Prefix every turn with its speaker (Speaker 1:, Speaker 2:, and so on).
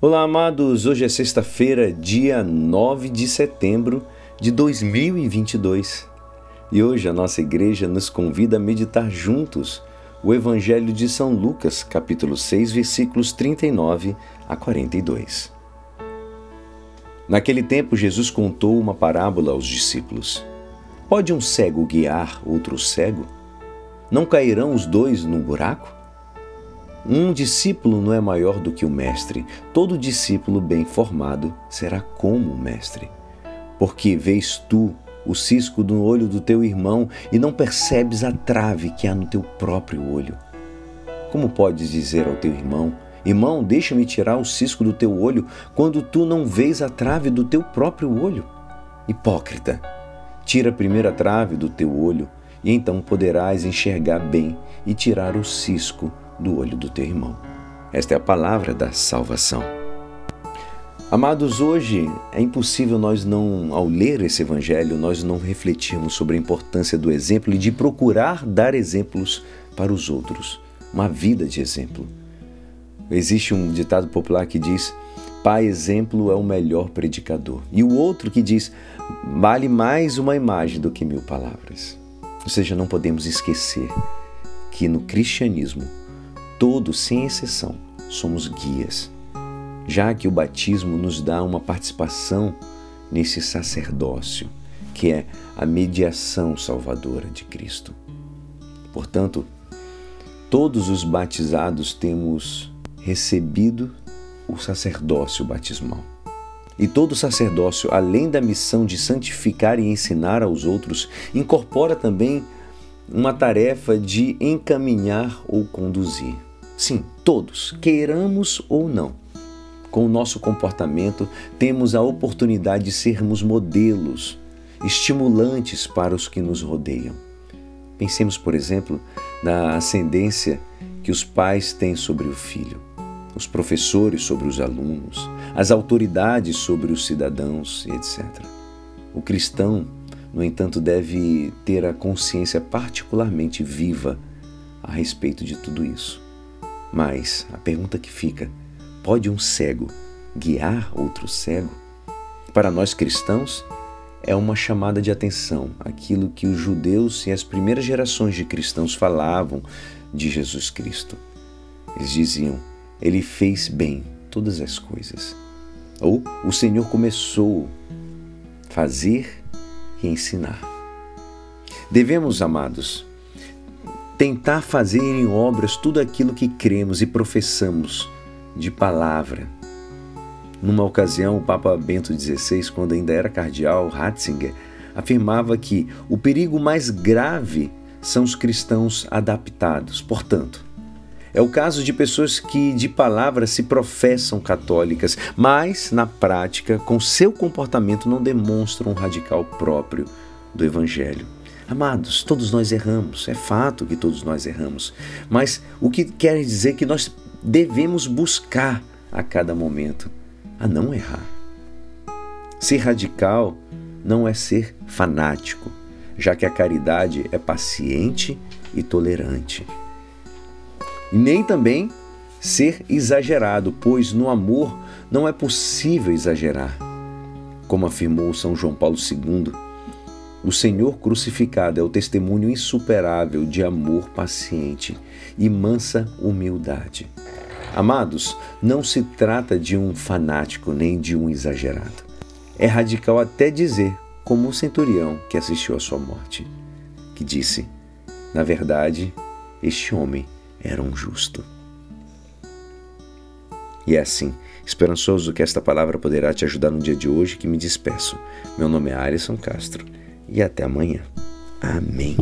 Speaker 1: Olá, amados. Hoje é sexta-feira, dia 9 de setembro de 2022. E hoje a nossa igreja nos convida a meditar juntos o Evangelho de São Lucas, capítulo 6, versículos 39 a 42. Naquele tempo, Jesus contou uma parábola aos discípulos. Pode um cego guiar outro cego? Não cairão os dois num buraco? Um discípulo não é maior do que o mestre. Todo discípulo bem formado será como o mestre. Porque vês tu o cisco no olho do teu irmão e não percebes a trave que há no teu próprio olho. Como podes dizer ao teu irmão: Irmão, deixa-me tirar o cisco do teu olho, quando tu não vês a trave do teu próprio olho? Hipócrita, tira a primeira trave do teu olho, e então poderás enxergar bem e tirar o cisco do olho do teu irmão. Esta é a palavra da salvação. Amados, hoje é impossível nós não, ao ler esse evangelho, nós não refletirmos sobre a importância do exemplo e de procurar dar exemplos para os outros, uma vida de exemplo. Existe um ditado popular que diz: Pai exemplo é o melhor predicador. E o outro que diz: vale mais uma imagem do que mil palavras. Ou seja, não podemos esquecer que no cristianismo Todos, sem exceção, somos guias, já que o batismo nos dá uma participação nesse sacerdócio, que é a mediação salvadora de Cristo. Portanto, todos os batizados temos recebido o sacerdócio batismal. E todo sacerdócio, além da missão de santificar e ensinar aos outros, incorpora também uma tarefa de encaminhar ou conduzir. Sim, todos, queiramos ou não. Com o nosso comportamento, temos a oportunidade de sermos modelos, estimulantes para os que nos rodeiam. Pensemos, por exemplo, na ascendência que os pais têm sobre o filho, os professores sobre os alunos, as autoridades sobre os cidadãos, etc. O cristão, no entanto, deve ter a consciência particularmente viva a respeito de tudo isso. Mas a pergunta que fica: pode um cego guiar outro cego? Para nós cristãos, é uma chamada de atenção aquilo que os judeus e as primeiras gerações de cristãos falavam de Jesus Cristo. Eles diziam: Ele fez bem todas as coisas. Ou o Senhor começou a fazer e ensinar. Devemos, amados, tentar fazer em obras tudo aquilo que cremos e professamos de palavra. Numa ocasião, o Papa Bento XVI, quando ainda era cardeal, Ratzinger, afirmava que o perigo mais grave são os cristãos adaptados. Portanto, é o caso de pessoas que de palavra se professam católicas, mas na prática, com seu comportamento, não demonstram um radical próprio do Evangelho. Amados, todos nós erramos, é fato que todos nós erramos, mas o que quer dizer que nós devemos buscar a cada momento a não errar. Ser radical não é ser fanático, já que a caridade é paciente e tolerante. Nem também ser exagerado, pois no amor não é possível exagerar. Como afirmou São João Paulo II, o Senhor crucificado é o testemunho insuperável de amor paciente e mansa humildade. Amados, não se trata de um fanático nem de um exagerado. É radical até dizer, como o centurião que assistiu à sua morte, que disse: Na verdade, este homem era um justo. E é assim, esperançoso que esta palavra poderá te ajudar no dia de hoje que me despeço. Meu nome é Alisson Castro e até amanhã. Amém.